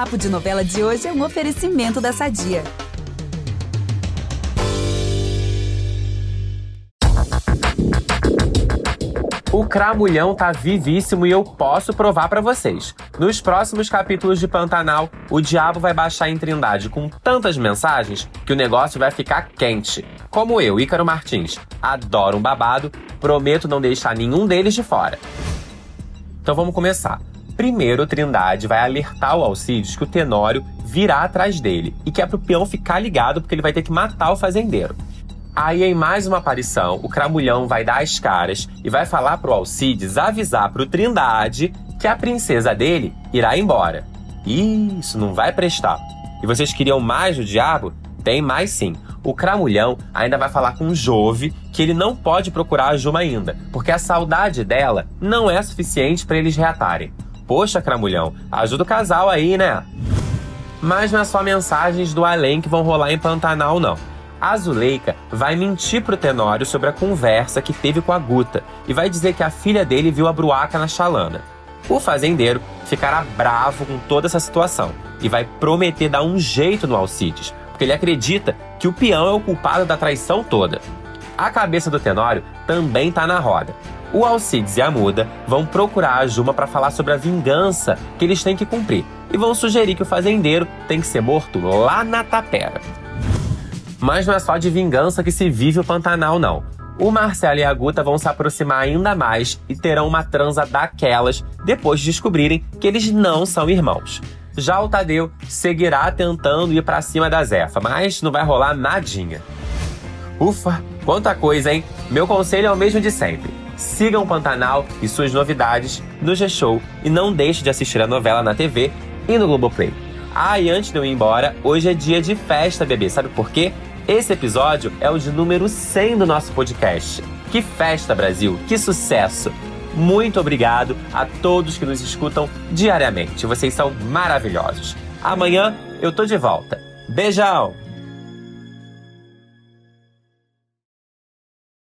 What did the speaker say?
Papo de Novela de hoje é um oferecimento da Sadia. O Cramulhão tá vivíssimo e eu posso provar para vocês. Nos próximos capítulos de Pantanal, o diabo vai baixar em Trindade com tantas mensagens que o negócio vai ficar quente. Como eu, Ícaro Martins, adoro um babado, prometo não deixar nenhum deles de fora. Então vamos começar. Primeiro, Trindade vai alertar o Alcides que o Tenório virá atrás dele e que é pro peão ficar ligado porque ele vai ter que matar o fazendeiro. Aí, em mais uma aparição, o Cramulhão vai dar as caras e vai falar pro Alcides avisar pro Trindade que a princesa dele irá embora. Isso não vai prestar. E vocês queriam mais do diabo? Tem mais sim. O Cramulhão ainda vai falar com Jove que ele não pode procurar a Juma ainda, porque a saudade dela não é suficiente para eles reatarem. Poxa, Cramulhão, ajuda o casal aí, né? Mas não é só mensagens do além que vão rolar em Pantanal, não. A Zuleika vai mentir pro Tenório sobre a conversa que teve com a Guta e vai dizer que a filha dele viu a Bruaca na chalana. O fazendeiro ficará bravo com toda essa situação e vai prometer dar um jeito no Alcides, porque ele acredita que o peão é o culpado da traição toda. A cabeça do Tenório também tá na roda. O Alcides e a Muda vão procurar a Juma para falar sobre a vingança que eles têm que cumprir e vão sugerir que o fazendeiro tem que ser morto lá na tapera. Mas não é só de vingança que se vive o Pantanal, não. O Marcelo e a Guta vão se aproximar ainda mais e terão uma transa daquelas depois de descobrirem que eles não são irmãos. Já o Tadeu seguirá tentando ir para cima da Zefa, mas não vai rolar nadinha. Ufa, quanta coisa, hein? Meu conselho é o mesmo de sempre. Sigam o Pantanal e suas novidades no G-Show e não deixe de assistir a novela na TV e no Globoplay. Ah, e antes de eu ir embora, hoje é dia de festa, bebê. Sabe por quê? Esse episódio é o de número 100 do nosso podcast. Que festa, Brasil! Que sucesso! Muito obrigado a todos que nos escutam diariamente. Vocês são maravilhosos. Amanhã eu tô de volta. Beijão!